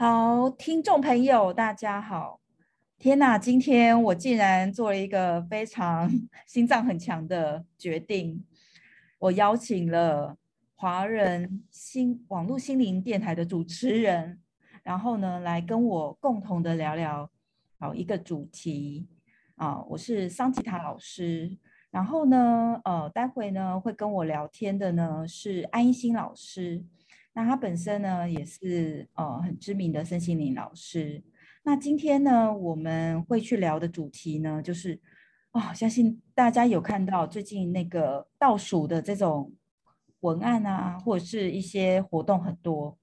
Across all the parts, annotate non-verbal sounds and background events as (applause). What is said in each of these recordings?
好，听众朋友，大家好！天哪，今天我竟然做了一个非常 (laughs) 心脏很强的决定，我邀请了华人心网络心灵电台的主持人，然后呢，来跟我共同的聊聊好一个主题啊，我是桑吉塔老师，然后呢，呃，待会呢会跟我聊天的呢是安一心老师。那他本身呢，也是呃很知名的身心灵老师。那今天呢，我们会去聊的主题呢，就是哦，相信大家有看到最近那个倒数的这种文案啊，或者是一些活动很多。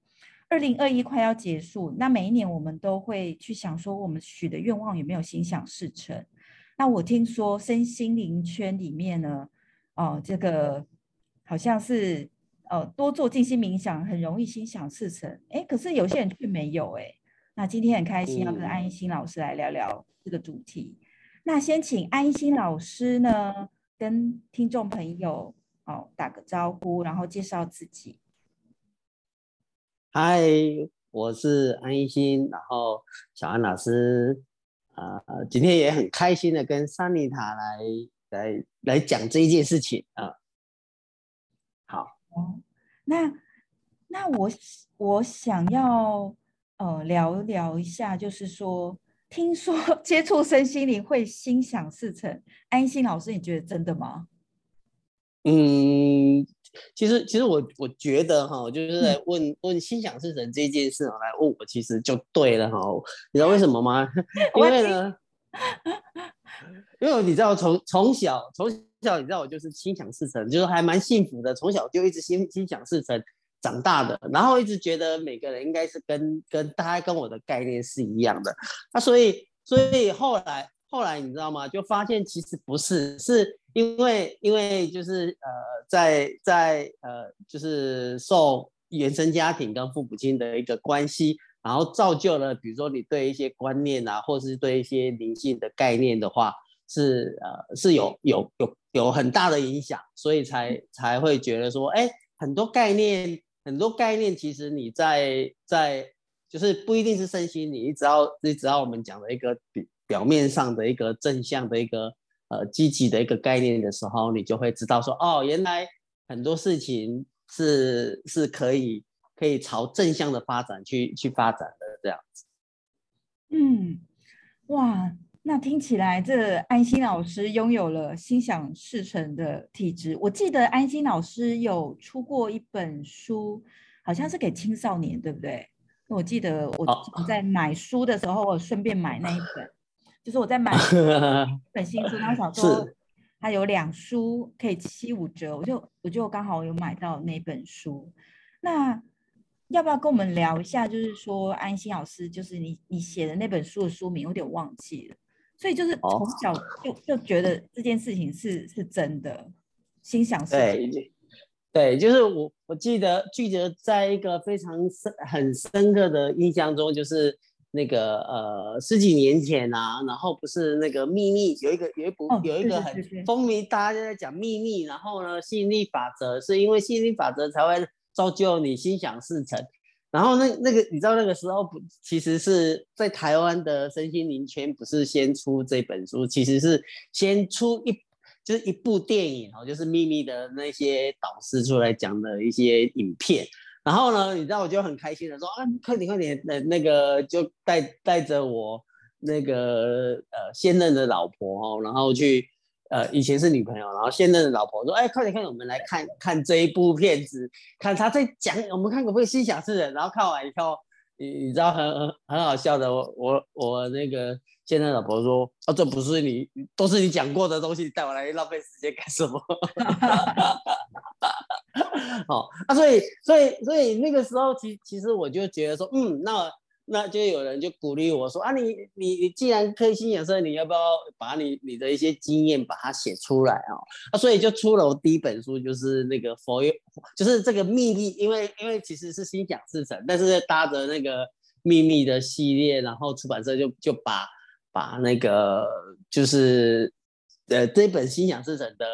二零二一快要结束，那每一年我们都会去想说，我们许的愿望有没有心想事成？那我听说身心灵圈里面呢，哦，这个好像是。呃，多做静心冥想很容易心想事成，哎，可是有些人却没有哎。那今天很开心要跟安一心老师来聊聊这个主题。嗯、那先请安一心老师呢，跟听众朋友哦打个招呼，然后介绍自己。嗨，我是安一心，然后小安老师，啊、呃，今天也很开心的跟桑尼塔来来来讲这一件事情啊。呃哦，那那我我想要呃聊聊一下，就是说，听说 (laughs) 接触身心灵会心想事成，安心老师，你觉得真的吗？嗯，其实其实我我觉得哈，就是在问、嗯、问心想事成这件事来问我，其实就对了哈。你知道为什么吗？(laughs) 因为呢，因为你知道从从小从。从小你知道我就是心想事成，就是还蛮幸福的。从小就一直心心想事成长大的，然后一直觉得每个人应该是跟跟大家跟我的概念是一样的。那所以所以后来后来你知道吗？就发现其实不是，是因为因为就是呃在在呃就是受原生家庭跟父母亲的一个关系，然后造就了比如说你对一些观念啊，或是对一些灵性的概念的话。是呃是有有有有很大的影响，所以才才会觉得说，哎，很多概念很多概念，其实你在在就是不一定是身心，你只要你只要我们讲的一个表表面上的一个正向的一个呃积极的一个概念的时候，你就会知道说，哦，原来很多事情是是可以可以朝正向的发展去去发展的这样子。嗯，哇。那听起来，这安心老师拥有了心想事成的体质。我记得安心老师有出过一本书，好像是给青少年，对不对？我记得我在买书的时候，我顺便买那一本，就是我在买一 (laughs) 本新书，他想说他有两书可以七五折，我就我就刚好有买到那本书。那要不要跟我们聊一下？就是说，安心老师，就是你你写的那本书的书名，有点忘记了。所以就是从小就就觉得这件事情是是真的，心想事成。对，就是我我记得记得在一个非常深很深刻的印象中，就是那个呃十几年前啊，然后不是那个秘密有一个有一部、哦、有一个很风靡，大家都在讲秘密，然后呢吸引力法则是因为吸引力法则才会造就你心想事成。然后那那个你知道那个时候不，其实是在台湾的身心灵圈不是先出这本书，其实是先出一就是一部电影哦，就是秘密的那些导师出来讲的一些影片。然后呢，你知道我就很开心的说啊，快点快点，那那个就带带着我那个呃现任的老婆哦，然后去。呃，以前是女朋友，然后现任的老婆说：“哎，快点，快点，我们来看看这一部片子，看他在讲，我们看可不可以心想事成。”然后看完以后，你你知道很很很好笑的，我我我那个现任老婆说：“啊，这不是你，都是你讲过的东西，带我来浪费时间干什么？” (laughs) 哦，啊，所以所以所以那个时候，其其实我就觉得说，嗯，那。那就有人就鼓励我说啊，你你你既然可以心想事成，你要不要把你你的一些经验把它写出来啊？啊，所以就出了我第一本书，就是那个佛，就是这个秘密，因为因为其实是心想事成，但是搭着那个秘密的系列，然后出版社就就把把那个就是呃这本心想事成的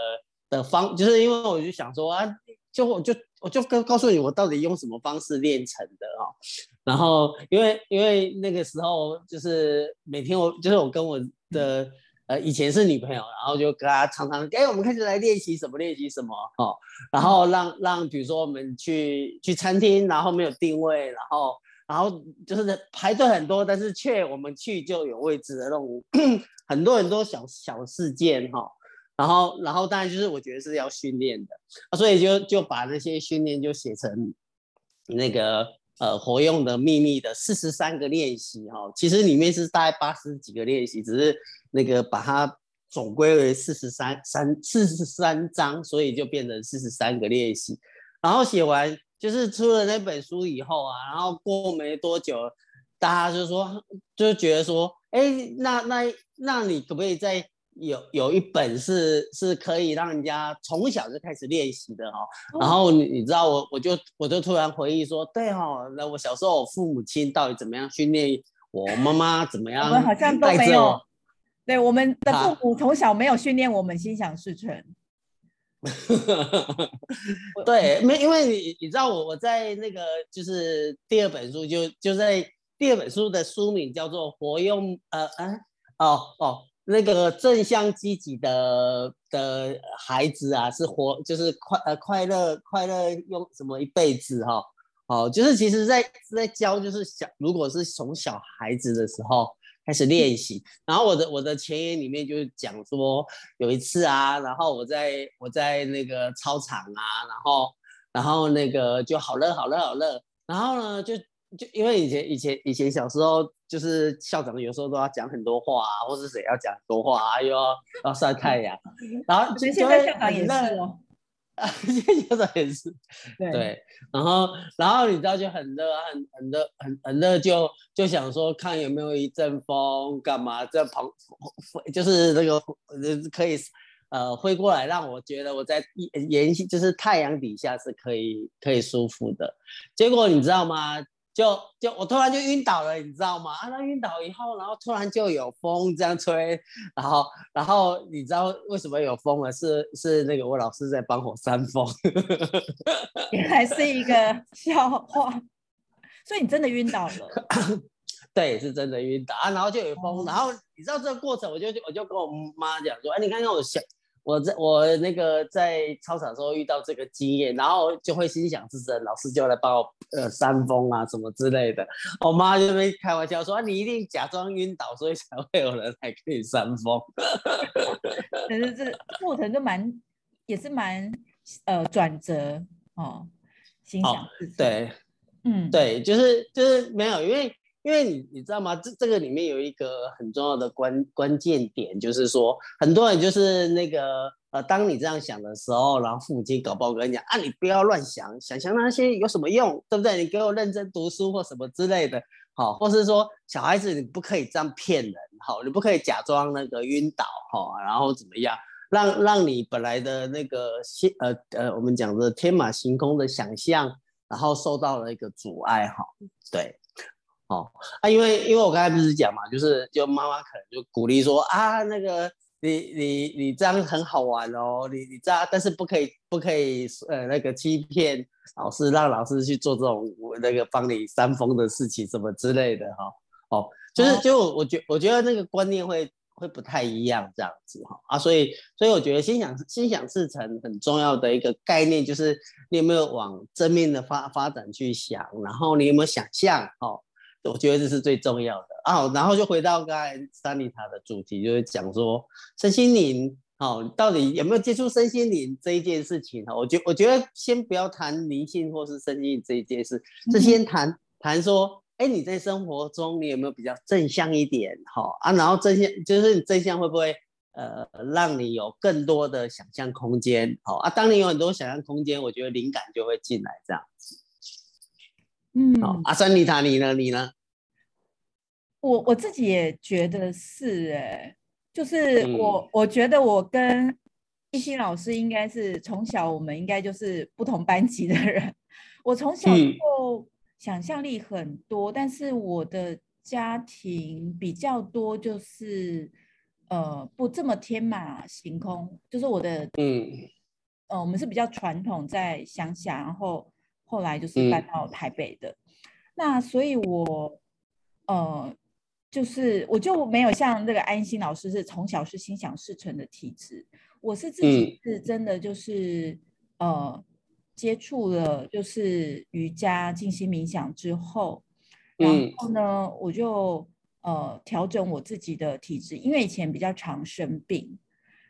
的方，就是因为我就想说啊，就我就我就告告诉你我到底用什么方式练成的哦。然后因为因为那个时候就是每天我就是我跟我的呃以前是女朋友，然后就跟她常常哎，我们开始来练习什么练习什么哦，然后让让比如说我们去去餐厅，然后没有定位，然后然后就是排队很多，但是却我们去就有位置的那种，(coughs) 很多很多小小事件哈。然后，然后当然就是我觉得是要训练的啊，所以就就把那些训练就写成那个呃活用的秘密的四十三个练习哈，其实里面是大概八十几个练习，只是那个把它总归为四十三三四十三章，所以就变成四十三个练习。然后写完就是出了那本书以后啊，然后过没多久，大家就说就觉得说，哎，那那那你可不可以再有有一本是是可以让人家从小就开始练习的哈、哦，然后你你知道我我就我就突然回忆说，对哈、哦，那我小时候我父母亲到底怎么样训练我，妈妈怎么样？我们好像都没有，对，我们的父母从小没有训练我们心想事成。(laughs) 对，没因为你你知道我我在那个就是第二本书就就在第二本书的书名叫做活用呃呃哦哦。那个正向积极的的孩子啊，是活就是快呃快乐快乐用什么一辈子哈、哦，哦，就是其实在在教就是小，如果是从小孩子的时候开始练习，然后我的我的前言里面就讲说有一次啊，然后我在我在那个操场啊，然后然后那个就好热好热好热，然后呢就。就因为以前以前以前小时候，就是校长有时候都要讲很多话啊，或是谁要讲很多话啊，又要要晒太阳，然后现在校长也是哦，啊，现在校长也是，对，对，然后然后你知道就很热啊，很很热很很热，就就想说看有没有一阵风，干嘛在旁，就是那个可以呃挥过来，让我觉得我在沿就是太阳底下是可以可以舒服的，结果你知道吗？就就我突然就晕倒了，你知道吗？啊，那晕倒以后，然后突然就有风这样吹，然后然后你知道为什么有风了？是是那个我老师在帮我扇风，(laughs) 原来是一个笑话，所以你真的晕倒了？(coughs) 对，是真的晕倒啊，然后就有风，然后你知道这个过程，我就我就跟我妈讲说，哎，你看看我小。我在我那个在操场的时候遇到这个经验，然后就会心想事成，老师就来帮我呃扇风啊什么之类的。我妈就会开玩笑说：“啊，你一定假装晕倒，所以才会有人来给你扇风。”可是这 (laughs) 过程就蛮也是蛮呃转折哦，心想事成。哦，对，嗯，对，就是就是没有，因为。因为你你知道吗？这这个里面有一个很重要的关关键点，就是说很多人就是那个呃，当你这样想的时候，然后父母亲搞不好跟你讲啊，你不要乱想，想想那些有什么用，对不对？你给我认真读书或什么之类的，好，或是说小孩子你不可以这样骗人，好，你不可以假装那个晕倒，哈，然后怎么样，让让你本来的那个呃呃，我们讲的天马行空的想象，然后受到了一个阻碍，哈，对。哦啊，因为因为我刚才不是讲嘛，就是就妈妈可能就鼓励说啊，那个你你你这样很好玩哦，你你这样，但是不可以不可以呃那个欺骗老师，让老师去做这种那个帮你扇风的事情什么之类的哈。哦，就是就我觉我觉得那个观念会会不太一样这样子哈啊，所以所以我觉得心想心想事成很重要的一个概念就是你有没有往正面的发发展去想，然后你有没有想象哦。我觉得这是最重要的啊，然后就回到刚才珊妮塔的主题，就是讲说身心灵，哦，到底有没有接触身心灵这一件事情？哈，我觉我觉得先不要谈灵性或是身心灵这一件事，是先谈谈说，哎，你在生活中你有没有比较正向一点？哈啊，然后正向就是你正向会不会呃让你有更多的想象空间？好啊，当你有很多想象空间，我觉得灵感就会进来这样子。嗯，好，阿珊妮塔，你呢？你呢？我我自己也觉得是，哎，就是我、嗯、我觉得我跟一心老师应该是从小我们应该就是不同班级的人。(laughs) 我从小就想象力很多，嗯、但是我的家庭比较多，就是呃不这么天马行空，就是我的嗯呃，我们是比较传统，在乡下，然后后来就是搬到台北的。嗯、那所以我，呃，就是我就没有像那个安心老师是从小是心想事成的体质，我是自己是真的就是、嗯、呃接触了就是瑜伽、静心冥想之后，然后呢，嗯、我就呃调整我自己的体质，因为以前比较常生病。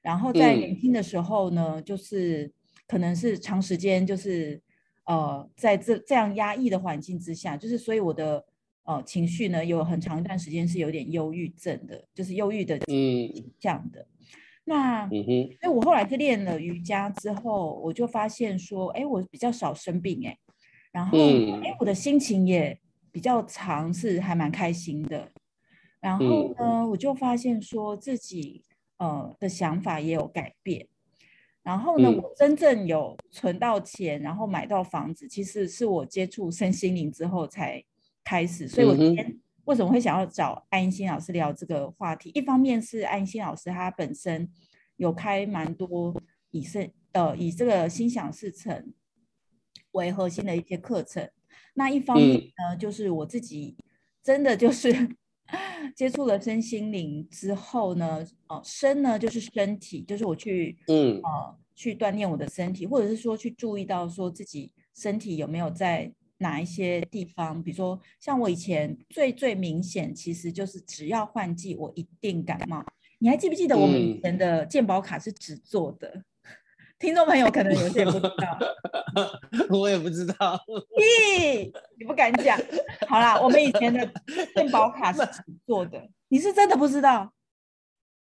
然后在年轻的时候呢，嗯、就是可能是长时间就是呃在这这样压抑的环境之下，就是所以我的呃情绪呢有很长一段时间是有点忧郁症的，就是忧郁的嗯这样的。那嗯哼，因为我后来是练了瑜伽之后，我就发现说，哎，我比较少生病哎，然后哎、嗯、我的心情也比较长是还蛮开心的。然后呢，嗯、我就发现说自己。呃的想法也有改变，然后呢，嗯、我真正有存到钱，然后买到房子，其实是我接触身心灵之后才开始。所以我今天为什么会想要找安心老师聊这个话题？一方面是安心老师他本身有开蛮多以身呃以这个心想事成为核心的一些课程，那一方面呢，嗯、就是我自己真的就是。接触了身心灵之后呢，呃，身呢就是身体，就是我去，嗯，呃，去锻炼我的身体，或者是说去注意到说自己身体有没有在哪一些地方，比如说像我以前最最明显，其实就是只要换季，我一定感冒。你还记不记得我们以前的健保卡是纸做的？嗯听众朋友可能有些不知道，(laughs) 我也不知道。咦，你不敢讲？好啦，我们以前的健保卡是怎么做的？(laughs) 你是真的不知道？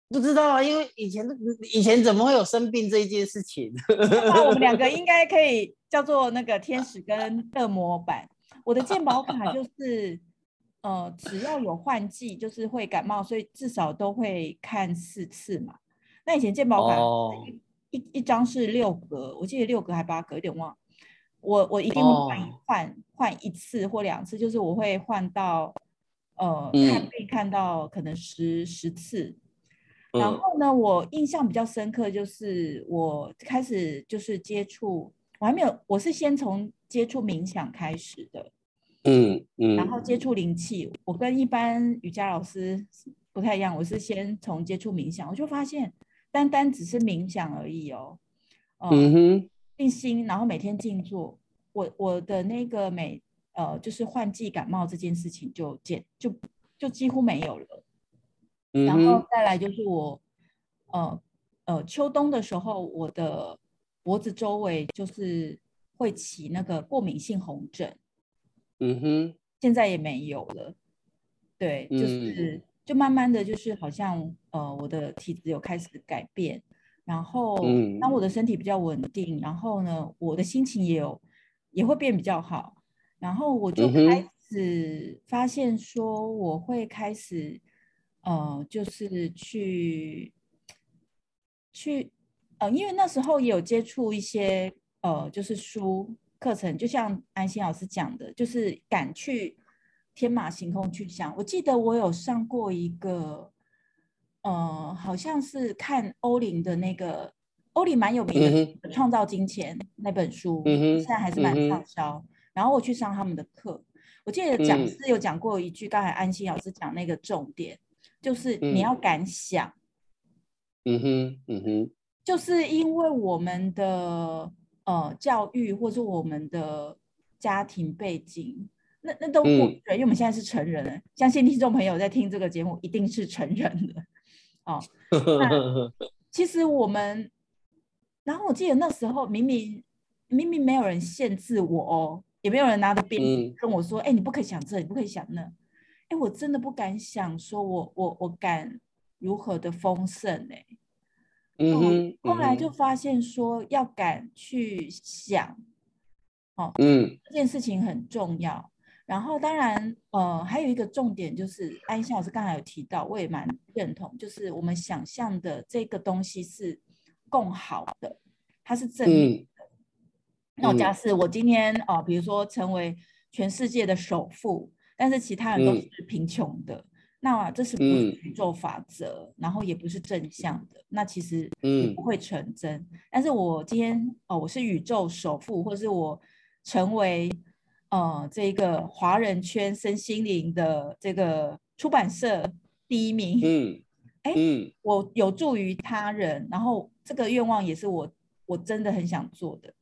不知道啊，因为以前以前怎么会有生病这一件事情？那我们两个应该可以叫做那个天使跟恶魔版。我的健保卡就是，(laughs) 呃，只要有换季，就是会感冒，所以至少都会看四次嘛。那以前健保卡。Oh. 一一张是六格，我记得六格还八格，有点忘。我我一定会换换换一次或两次，就是我会换到呃、嗯、看病看到可能十十次。然后呢，我印象比较深刻就是我开始就是接触，我还没有，我是先从接触冥想开始的，嗯嗯，然后接触灵气。我跟一般瑜伽老师不太一样，我是先从接触冥想，我就发现。单单只是冥想而已哦，呃、嗯哼，静心，然后每天静坐，我我的那个每呃就是换季感冒这件事情就减就就几乎没有了，然后再来就是我呃呃秋冬的时候，我的脖子周围就是会起那个过敏性红疹，嗯哼，现在也没有了，对，就是。嗯就慢慢的就是好像呃我的体质有开始改变，然后当我的身体比较稳定，然后呢我的心情也有也会变比较好，然后我就开始发现说我会开始呃就是去去呃因为那时候也有接触一些呃就是书课程，就像安心老师讲的，就是敢去。天马行空去想，我记得我有上过一个，呃，好像是看欧林的那个，欧林蛮有名的《创造金钱》那本书，嗯、现在还是蛮畅销。嗯、然后我去上他们的课，我记得讲师有讲过一句，刚才安心老师讲那个重点，就是你要敢想。嗯哼，嗯哼，就是因为我们的呃教育或者我们的家庭背景。那那都不对，嗯、因为我们现在是成人了，相信听众朋友在听这个节目一定是成人的哦。(laughs) 其实我们，然后我记得那时候明明明明没有人限制我哦，也没有人拿着鞭子跟我说：“哎、嗯欸，你不可以想这，你不可以想那。”哎，我真的不敢想，说我我我敢如何的丰盛呢？嗯哼，后来就发现说要敢去想，哦，嗯，这件事情很重要。然后，当然，呃，还有一个重点就是，安心老师刚才有提到，我也蛮认同，就是我们想象的这个东西是共好的，它是正面的。嗯、那我假设我今天哦、呃，比如说成为全世界的首富，但是其他人都是贫穷的，嗯、那这是不是宇宙法则，嗯、然后也不是正向的，那其实也不会成真。嗯、但是我今天哦，我是宇宙首富，或是我成为呃这个华人圈身心灵的这个出版社第一名，嗯，哎，嗯，我有助于他人，然后这个愿望也是我我真的很想做的。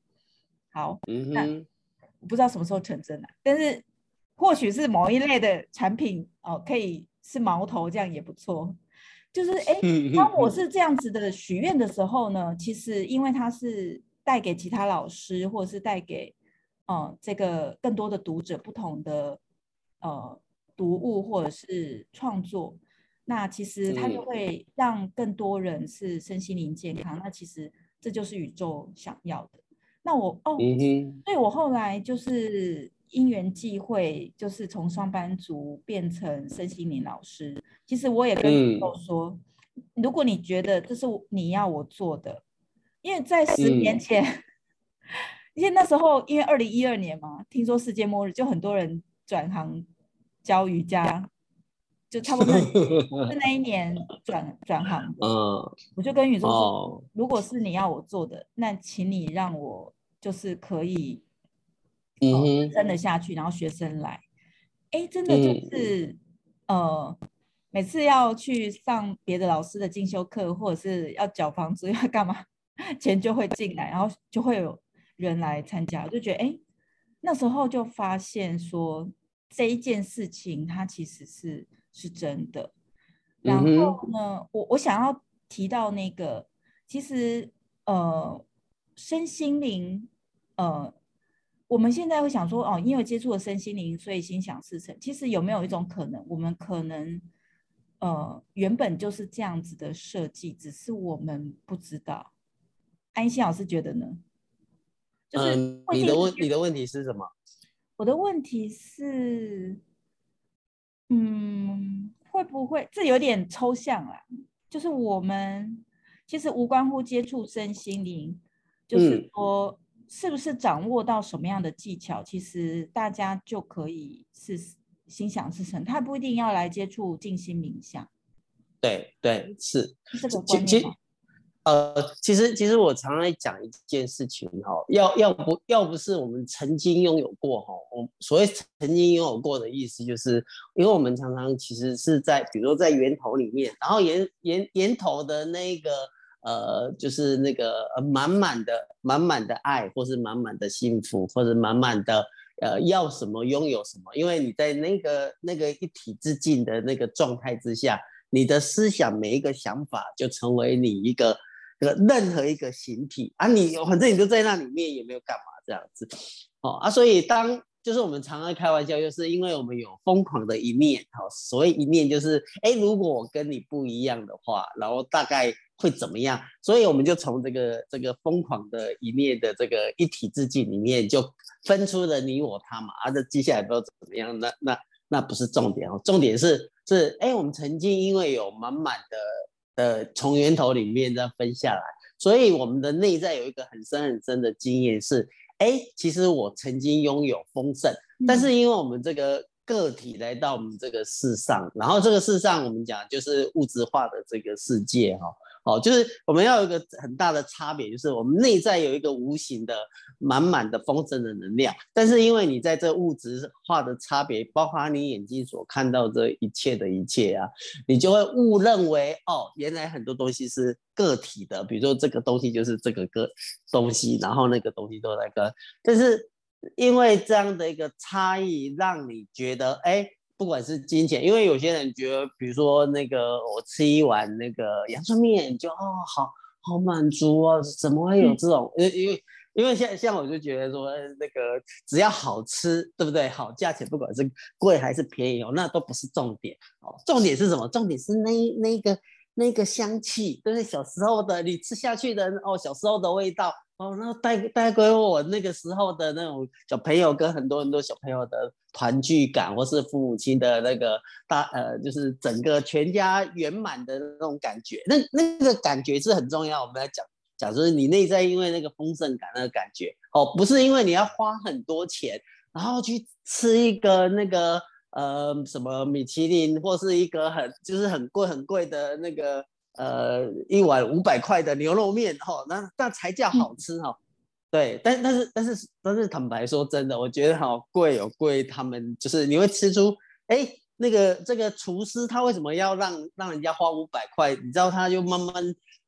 好，嗯哼，那我不知道什么时候成真啊，但是或许是某一类的产品哦，可以。是矛头，这样也不错。就是哎，当我是这样子的许愿的时候呢，其实因为它是带给其他老师，或者是带给呃这个更多的读者不同的呃读物或者是创作，那其实它就会让更多人是身心灵健康。那其实这就是宇宙想要的。那我哦，所以我后来就是。因缘际会，就是从上班族变成身心灵老师。其实我也跟宇宙说，嗯、如果你觉得这是你要我做的，因为在十年前，嗯、因为那时候因为二零一二年嘛，听说世界末日，就很多人转行教瑜伽，就差不多是那一年转转行的。嗯，我就跟宇宙说，哦、如果是你要我做的，那请你让我就是可以。嗯，撑得下去，然后学生来，哎，真的就是，嗯、呃，每次要去上别的老师的进修课，或者是要缴房租要干嘛，钱就会进来，然后就会有人来参加，我就觉得，哎，那时候就发现说这一件事情它其实是是真的。然后呢，我我想要提到那个，其实呃，身心灵，呃。我们现在会想说，哦，因为接触了身心灵，所以心想事成。其实有没有一种可能，我们可能，呃，原本就是这样子的设计，只是我们不知道。安心老师觉得呢？就是你的问，你的问题是什么？我的问题是，嗯，会不会这有点抽象啊？就是我们其实无关乎接触身心灵，就是说。嗯是不是掌握到什么样的技巧，其实大家就可以是心想事成，他不一定要来接触静心冥想。对对是，是这个观念。呃，其实其实我常常讲一件事情哈，要要不要不是我们曾经拥有过哈，我所谓曾经拥有过的意思，就是因为我们常常其实是在比如说在源头里面，然后源源源头的那个。呃，就是那个满满的、满满的爱，或是满满的幸福，或者满满的呃要什么拥有什么。因为你在那个那个一体之境的那个状态之下，你的思想每一个想法就成为你一个呃任何一个形体啊，你反正你就在那里面也没有干嘛这样子，哦啊，所以当。就是我们常常开玩笑，就是因为我们有疯狂的一面，哦，所谓一面就是，哎，如果我跟你不一样的话，然后大概会怎么样？所以我们就从这个这个疯狂的一面的这个一体之境里面，就分出了你我他嘛。啊，这接下来不知道怎么样，那那那不是重点哦，重点是是，哎，我们曾经因为有满满的呃从源头里面这样分下来，所以我们的内在有一个很深很深的经验是。哎，其实我曾经拥有丰盛，但是因为我们这个个体来到我们这个世上，然后这个世上我们讲就是物质化的这个世界哈。哦，哦就是我们要有一个很大的差别，就是我们内在有一个无形的满满的丰盛的能量，但是因为你在这物质化的差别，包括你眼睛所看到这一切的一切啊，你就会误认为哦，原来很多东西是个体的，比如说这个东西就是这个个东西，然后那个东西都在跟，但是因为这样的一个差异，让你觉得哎。不管是金钱，因为有些人觉得，比如说那个我吃一碗那个阳春面就哦好好满足啊，怎么会有这种？因、嗯、因为因为像像我就觉得说那个只要好吃，对不对？好价钱，不管是贵还是便宜哦，那都不是重点哦。重点是什么？重点是那那个那个香气，就是小时候的你吃下去的哦，小时候的味道。哦，那带带给我那个时候的那种小朋友跟很多很多小朋友的团聚感，或是父母亲的那个大呃，就是整个全家圆满的那种感觉，那那个感觉是很重要。我们来讲讲，就是你内在因为那个丰盛感那个感觉，哦，不是因为你要花很多钱，然后去吃一个那个呃什么米其林或是一个很就是很贵很贵的那个呃一碗五百块的牛肉面哈，那那才叫好吃哈。嗯、对，但但是但是但是坦白说真的，我觉得好贵有贵，他们就是你会吃出哎。那个这个厨师他为什么要让让人家花五百块？你知道他就慢慢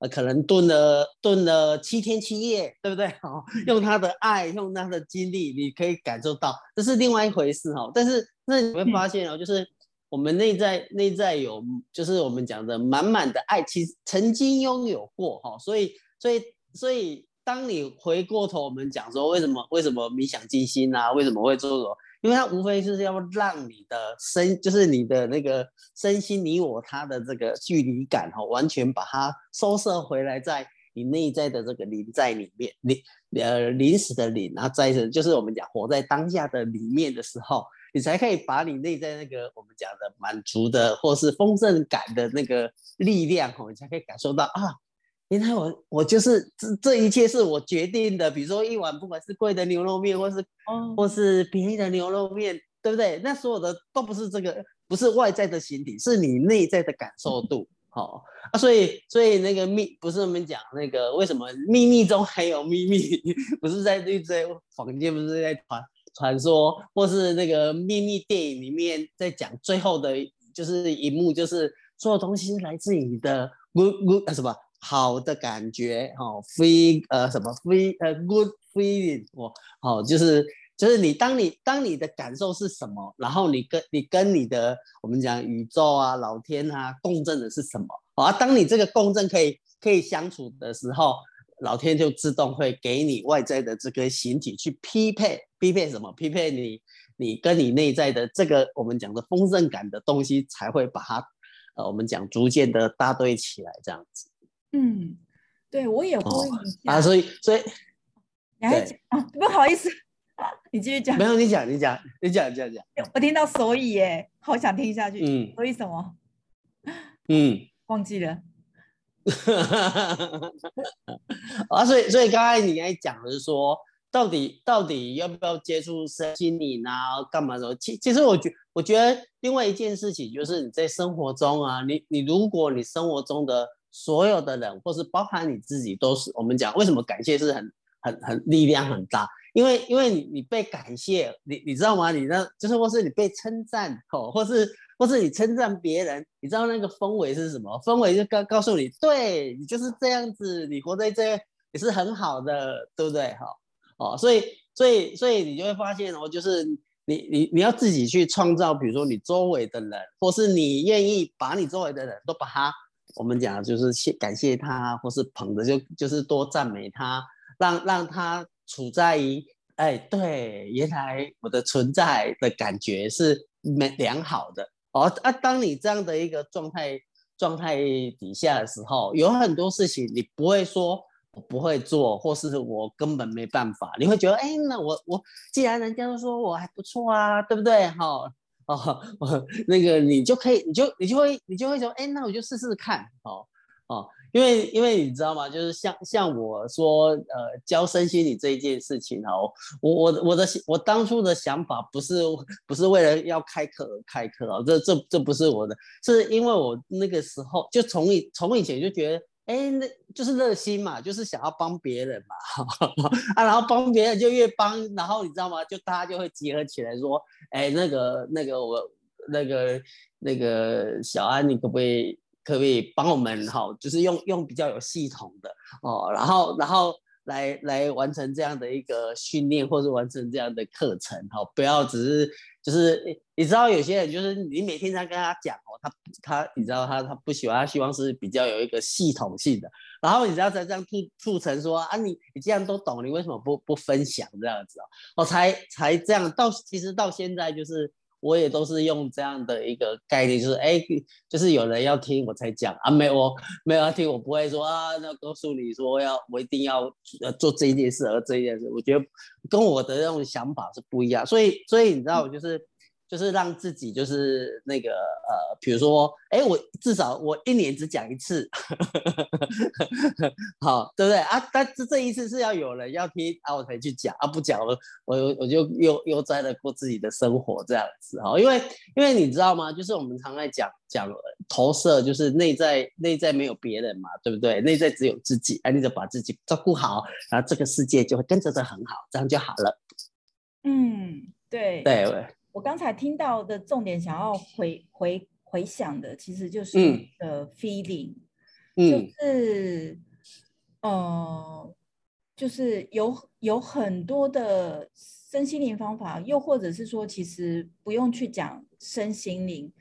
呃可能炖了炖了七天七夜，对不对？哦，(laughs) 用他的爱，用他的精力，你可以感受到这是另外一回事哈。但是那你会发现哦，就是我们内在内在有，就是我们讲的满满的爱，其实曾经拥有过哈。所以所以所以当你回过头，我们讲说为什么为什么冥想静心啊？为什么会做什么？因为它无非就是要让你的身，就是你的那个身心你我他的这个距离感哈，完全把它收摄回来在你内在的这个临在里面，临呃临时的临，然后在这就是我们讲活在当下的里面的时候，你才可以把你内在那个我们讲的满足的或是丰盛感的那个力量哦，你才可以感受到啊。原来我我就是这这一切是我决定的，比如说一碗不管是贵的牛肉面，或是、哦、或是便宜的牛肉面，对不对？那所有的都不是这个，不是外在的形体，是你内在的感受度。好、哦、啊，所以所以那个秘不是我们讲那个为什么秘密中还有秘密，(laughs) 不是在一堆坊间不是在传传说，或是那个秘密电影里面在讲最后的就是一幕，就是所有东西来自你的 good good 什么？好的感觉，哦、，feel 呃什么 feel 呃 good feeling，哦，好，就是就是你当你当你的感受是什么，然后你跟你跟你的我们讲宇宙啊、老天啊共振的是什么，啊，当你这个共振可以可以相处的时候，老天就自动会给你外在的这个形体去匹配，匹配什么？匹配你你跟你内在的这个我们讲的丰盛感的东西，才会把它呃我们讲逐渐的搭堆起来，这样子。嗯，对，我也会、啊，所以所以你还讲啊，不好意思，你继续讲。没有，你讲，你讲，你讲，你讲，讲。我听到所以耶，好想听下去。嗯，所以什么？嗯，忘记了。啊，所以所以刚才你还讲的是说，到底到底要不要接触身心灵啊？干嘛的？其其实我觉我觉得另外一件事情就是你在生活中啊，你你如果你生活中的。所有的人，或是包含你自己，都是我们讲为什么感谢是很很很力量很大，因为因为你你被感谢，你你知道吗？你那就是或是你被称赞哦，或是或是你称赞别人，你知道那个氛围是什么？氛围就告告诉你，对你就是这样子，你活在这也是很好的，对不对？哈哦，所以所以所以你就会发现哦，就是你你你要自己去创造，比如说你周围的人，或是你愿意把你周围的人都把他。我们讲就是谢感谢他，或是捧着就就是多赞美他，让让他处在于哎对，原来我的存在的感觉是美良好的哦啊。当你这样的一个状态状态底下的时候，有很多事情你不会说我不会做，或是我根本没办法，你会觉得哎，那我我既然人家都说我还不错啊，对不对？哈、哦。哦，那个你就可以，你就你就会你就会说，哎，那我就试试看，哦哦，因为因为你知道吗？就是像像我说，呃，教身心理这一件事情哦，我我我的我当初的想法不是不是为了要开课而开课哦，这这这不是我的，是因为我那个时候就从以从以前就觉得。哎，那就是热心嘛，就是想要帮别人嘛，(laughs) 啊，然后帮别人就越帮，然后你知道吗？就大家就会结合起来说，哎，那个那个我那个那个小安，你可不可以可不可以帮我们哈？就是用用比较有系统的哦，然后然后来来完成这样的一个训练，或者完成这样的课程哈，不要只是。就是你知道有些人就是你每天在跟他讲哦，他他你知道他他不喜欢，他希望是比较有一个系统性的。然后你知道才这样促促成说啊，你你既然都懂，你为什么不不分享这样子哦？我才才这样到其实到现在就是我也都是用这样的一个概念，就是哎，就是有人要听我才讲啊，没我没有要听我不会说啊，那告诉你说要我一定要呃做这一件事而这一件事，我觉得跟我的那种想法是不一样，所以所以你知道我就是。就是让自己就是那个呃，比如说，哎，我至少我一年只讲一次，(laughs) 好，对不对啊？但是这一次是要有人要听啊，我才去讲啊，不讲了，我我就悠悠哉的过自己的生活这样子哈。因为因为你知道吗？就是我们常在讲讲投射，就是内在内在没有别人嘛，对不对？内在只有自己，哎，你就把自己照顾好，然后这个世界就会跟着的很好，这样就好了。嗯，对对。对我刚才听到的重点，想要回回回想的，其实就是呃 feeling，嗯，就是，嗯、呃，就是有有很多的身心灵方法，又或者是说，其实不用去讲身心灵，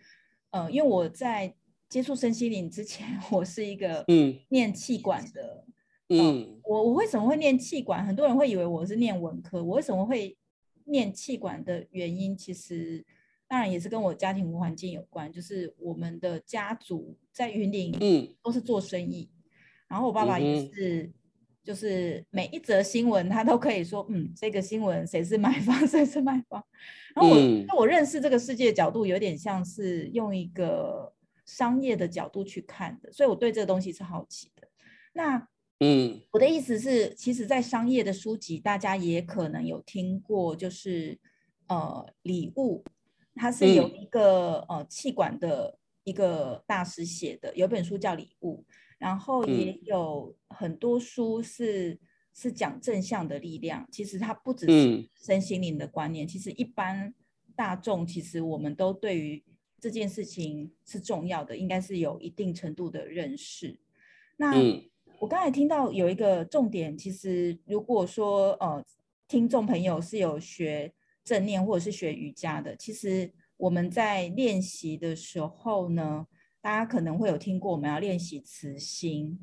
呃，因为我在接触身心灵之前，(laughs) 我是一个嗯念气管的，嗯，呃、我我为什么会念气管？很多人会以为我是念文科，我为什么会？念气管的原因，其实当然也是跟我家庭环境有关。就是我们的家族在云林，嗯，都是做生意。嗯、然后我爸爸也是，嗯、就是每一则新闻他都可以说，嗯，这个新闻谁是买方，(laughs) 谁是卖方。然后我，嗯、我认识这个世界的角度，有点像是用一个商业的角度去看的，所以我对这个东西是好奇的。那嗯，我的意思是，其实，在商业的书籍，大家也可能有听过，就是呃，礼物，它是有一个、嗯、呃气管的一个大师写的，有本书叫《礼物》，然后也有很多书是、嗯、是讲正向的力量。其实它不只是身心灵的观念，嗯、其实一般大众，其实我们都对于这件事情是重要的，应该是有一定程度的认识。那。嗯我刚才听到有一个重点，其实如果说呃，听众朋友是有学正念或者是学瑜伽的，其实我们在练习的时候呢，大家可能会有听过，我们要练习慈心，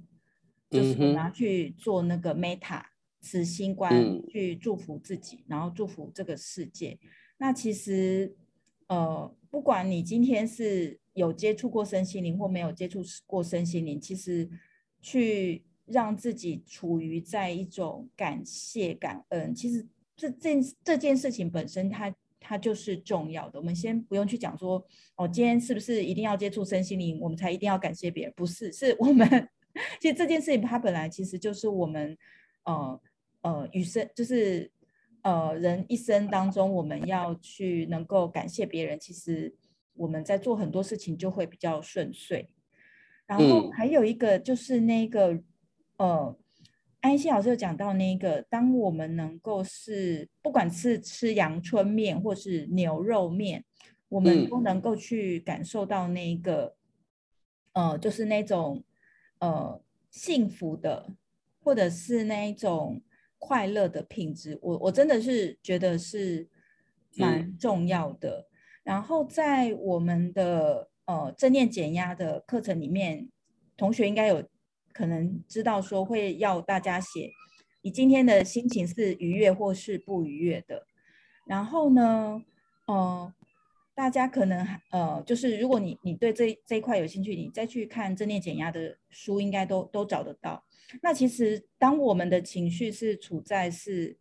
就是我们要去做那个 Metta 慈心观，去祝福自己，然后祝福这个世界。那其实呃，不管你今天是有接触过身心灵或没有接触过身心灵，其实去。让自己处于在一种感谢、感恩，其实这件这件事情本身它，它它就是重要的。我们先不用去讲说，哦，今天是不是一定要接触身心灵，我们才一定要感谢别人？不是，是我们 (laughs) 其实这件事情，它本来其实就是我们，呃呃，与生就是呃人一生当中，我们要去能够感谢别人，其实我们在做很多事情就会比较顺遂。然后还有一个就是那个。呃，安心老师有讲到那个，当我们能够是不管是吃阳春面或是牛肉面，我们都能够去感受到那个，嗯、呃，就是那种呃幸福的，或者是那一种快乐的品质，我我真的是觉得是蛮重要的。嗯、然后在我们的呃正念减压的课程里面，同学应该有。可能知道说会要大家写，你今天的心情是愉悦或是不愉悦的。然后呢，呃，大家可能呃，就是如果你你对这这一块有兴趣，你再去看正念减压的书，应该都都找得到。那其实当我们的情绪是处在是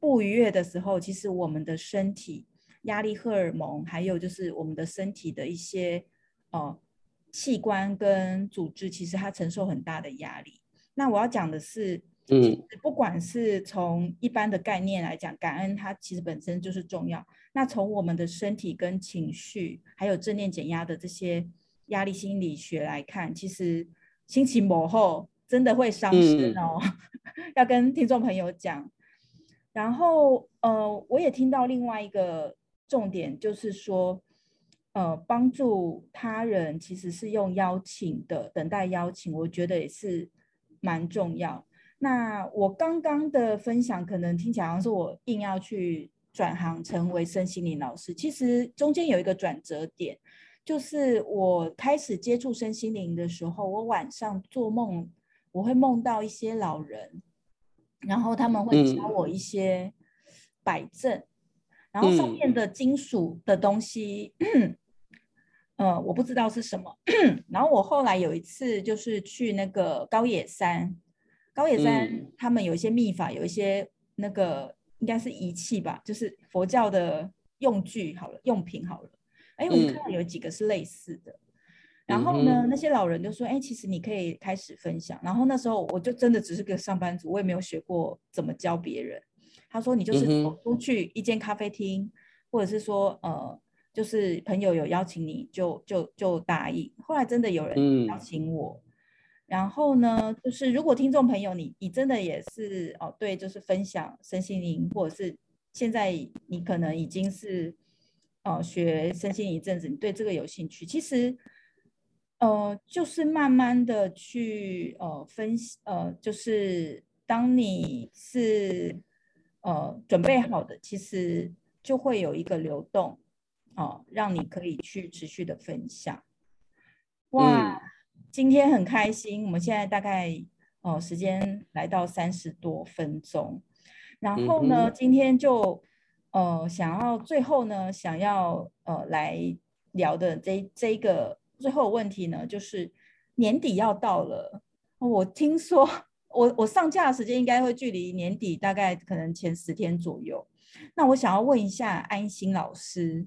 不愉悦的时候，其实我们的身体压力荷尔蒙，还有就是我们的身体的一些呃。器官跟组织其实它承受很大的压力。那我要讲的是，嗯，不管是从一般的概念来讲，感恩它其实本身就是重要。那从我们的身体跟情绪，还有正念减压的这些压力心理学来看，其实心情磨后真的会伤身哦。嗯、(laughs) 要跟听众朋友讲。然后呃，我也听到另外一个重点，就是说。呃，帮助他人其实是用邀请的，等待邀请，我觉得也是蛮重要。那我刚刚的分享可能听起来好像是我硬要去转行成为身心灵老师，其实中间有一个转折点，就是我开始接触身心灵的时候，我晚上做梦，我会梦到一些老人，然后他们会教我一些摆正，嗯、然后上面的金属的东西。嗯呃，我不知道是什么。(clears throat) 然后我后来有一次就是去那个高野山，高野山他们有一些秘法，有一些那个应该是仪器吧，就是佛教的用具好了，用品好了，哎，我们看到有几个是类似的。然后呢，嗯、那些老人就说：“哎，其实你可以开始分享。”然后那时候我就真的只是个上班族，我也没有学过怎么教别人。他说：“你就是走出去一间咖啡厅，嗯、或者是说，呃，就是朋友有邀请你就就就答应。”后来真的有人邀请我。嗯、然后呢，就是如果听众朋友你你真的也是哦，对，就是分享身心灵，或者是现在你可能已经是哦学身心灵一阵子，你对这个有兴趣，其实。呃，就是慢慢的去呃分析，呃，就是当你是呃准备好的，其实就会有一个流动，哦、呃，让你可以去持续的分享。哇，嗯、今天很开心，我们现在大概哦、呃、时间来到三十多分钟，然后呢，嗯、今天就呃想要最后呢想要呃来聊的这这一个。最后问题呢，就是年底要到了，我听说我我上架的时间应该会距离年底大概可能前十天左右。那我想要问一下安心老师，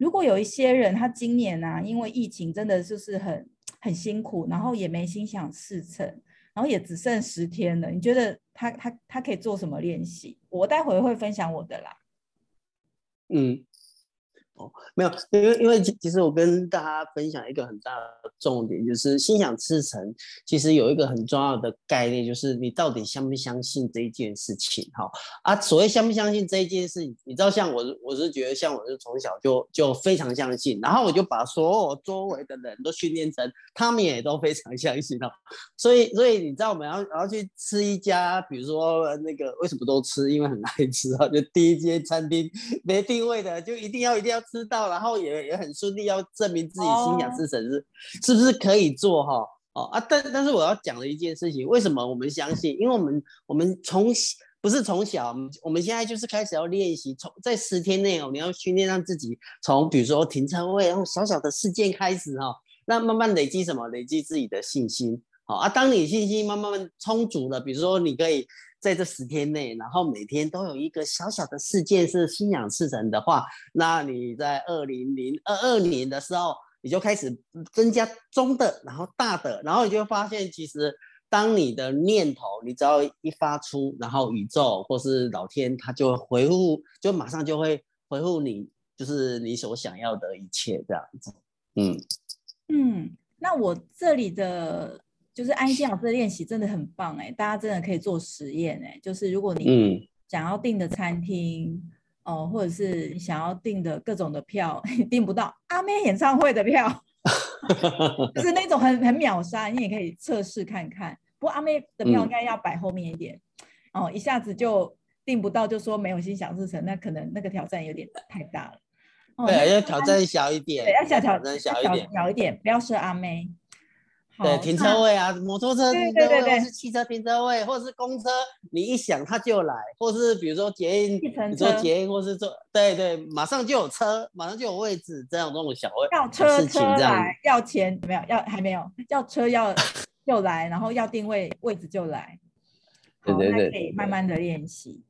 如果有一些人他今年啊，因为疫情真的就是很很辛苦，然后也没心想事成，然后也只剩十天了，你觉得他他他可以做什么练习？我待会会分享我的啦。嗯。没有，因为因为其实我跟大家分享一个很大的重点，就是心想事成。其实有一个很重要的概念，就是你到底相不相信这一件事情？哈啊，所谓相不相信这一件事情，你知道，像我，我是觉得，像我是从小就就非常相信，然后我就把所有周围的人都训练成，他们也都非常相信哦。所以，所以你知道，我们要要去吃一家，比如说那个为什么都吃？因为很爱吃啊，就第一间餐厅没定位的，就一定要一定要。知道，然后也也很顺利，要证明自己心想事成是、oh. 是不是可以做哈？哦啊，但但是我要讲的一件事情，为什么我们相信？因为我们我们从不是从小，我们现在就是开始要练习，从在十天内哦，你要训练让自己从比如说停车位，然后小小的事件开始哈，那慢慢累积什么？累积自己的信心。好啊，当你信心慢慢充足了，比如说你可以。在这十天内，然后每天都有一个小小的事件是心想事成的话，那你在二零零二二年的时候，你就开始增加中的，然后大的，然后你就会发现，其实当你的念头，你只要一发出，然后宇宙或是老天，他就回复，就马上就会回复你，就是你所想要的一切这样子。嗯嗯，那我这里的。就是安心老师的练习真的很棒哎，大家真的可以做实验哎。就是如果你想要订的餐厅哦、嗯呃，或者是想要订的各种的票 (laughs) 订不到阿妹演唱会的票，(laughs) 就是那种很很秒杀，你也可以测试看看。不过阿妹的票应该要摆后面一点、嗯、哦，一下子就订不到，就说没有心想事成，那可能那个挑战有点太大了。哦、对，要挑战小一点，对，要小挑战小一点，小一点，不要设阿妹。对，停车位啊，摩托车停车位，或是汽车停车位，或者是公车，你一响它就来，或是比如说捷运，你说捷运或是坐，对对，马上就有车，马上就有位置，这样这种小位要车车来，要钱没有？要还没有？要车要就来，然后要定位位置就来，好，对对对，可以慢慢的练习。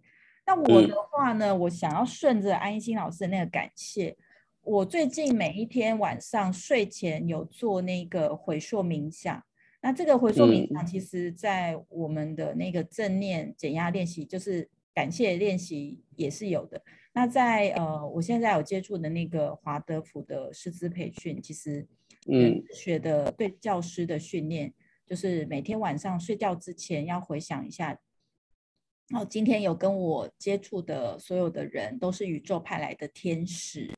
那我的话呢，嗯、我想要顺着安心老师的那个感谢。我最近每一天晚上睡前有做那个回溯冥想，那这个回溯冥想其实在我们的那个正念减压练习，就是感谢练习也是有的。那在呃，我现在有接触的那个华德福的师资培训，其实嗯，学的对教师的训练，就是每天晚上睡觉之前要回想一下，哦，今天有跟我接触的所有的人都是宇宙派来的天使。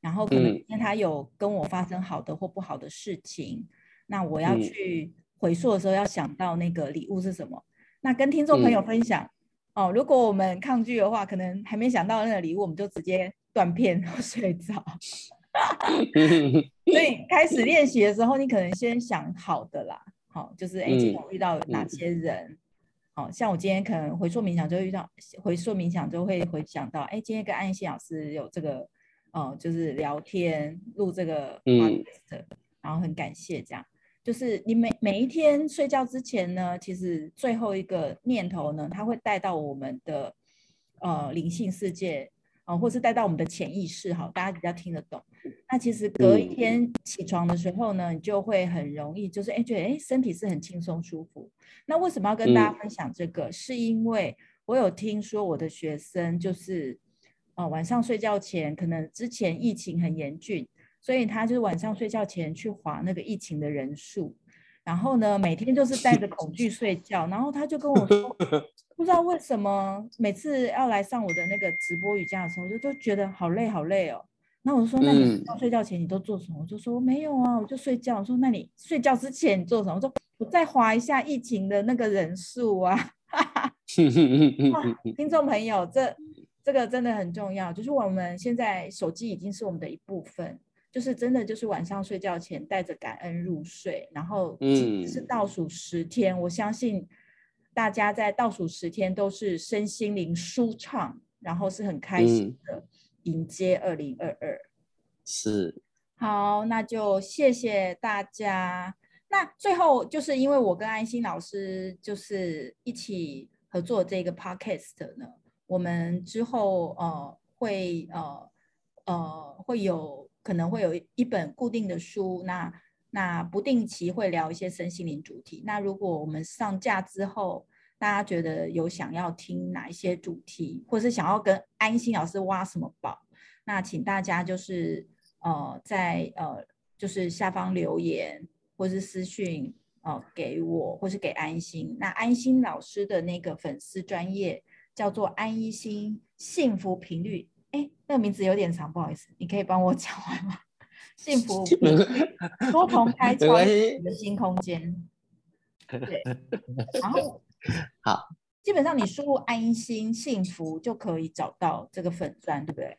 然后可能今天他有跟我发生好的或不好的事情，嗯、那我要去回溯的时候要想到那个礼物是什么。嗯、那跟听众朋友分享、嗯、哦，如果我们抗拒的话，可能还没想到那个礼物，我们就直接断片 (laughs) 睡着。(laughs) 所以开始练习的时候，你可能先想好的啦，好、哦，就是哎，今天我遇到哪些人？嗯嗯、哦，像我今天可能回溯冥想就会遇到，回溯冥想就会回想到，哎，今天跟安心老师有这个。哦，就是聊天录这个 podcast，嗯，然后很感谢这样。就是你每每一天睡觉之前呢，其实最后一个念头呢，它会带到我们的呃灵性世界啊，或是带到我们的潜意识，好，大家比较听得懂。那其实隔一天起床的时候呢，你就会很容易，就是哎，觉得哎，身体是很轻松舒服。那为什么要跟大家分享这个？是因为我有听说我的学生就是，呃，晚上睡觉前，可能之前疫情很严峻，所以他就是晚上睡觉前去划那个疫情的人数，然后呢，每天就是带着恐惧睡觉，然后他就跟我说。(laughs) 不知道为什么每次要来上我的那个直播瑜伽的时候，我就都觉得好累好累哦。那我说，那你睡觉前你都做什么？嗯、我就说没有啊，我就睡觉。我说，那你睡觉之前你做什么？我说我再划一下疫情的那个人数啊。(laughs) (laughs) 听众朋友，这这个真的很重要，就是我们现在手机已经是我们的一部分，就是真的就是晚上睡觉前带着感恩入睡，然后嗯是倒数十天，我相信。大家在倒数十天都是身心灵舒畅，然后是很开心的迎接二零二二。是，好，那就谢谢大家。那最后就是因为我跟安心老师就是一起合作这个 podcast 呢，我们之后呃会呃呃会有可能会有一本固定的书那。那不定期会聊一些身心灵主题。那如果我们上架之后，大家觉得有想要听哪一些主题，或是想要跟安心老师挖什么宝，那请大家就是呃在呃就是下方留言，或是私讯呃给我，或是给安心。那安心老师的那个粉丝专业叫做安一心幸福频率，哎，那个名字有点长，不好意思，你可以帮我讲完吗？(laughs) 幸福多重开创的新空间，对，(laughs) 然后好，基本上你输入安心幸福就可以找到这个粉钻，对不对？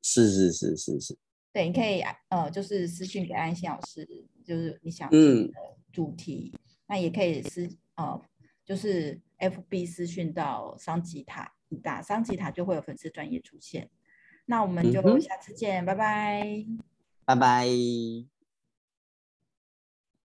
是是是是是，对，你可以呃，就是私信给安心老师，就是你想听的主题，嗯、那也可以私呃，就是 FB 私讯到桑吉塔，你打桑吉塔就会有粉丝专业出现。那我们就下次见，嗯、拜拜。拜拜。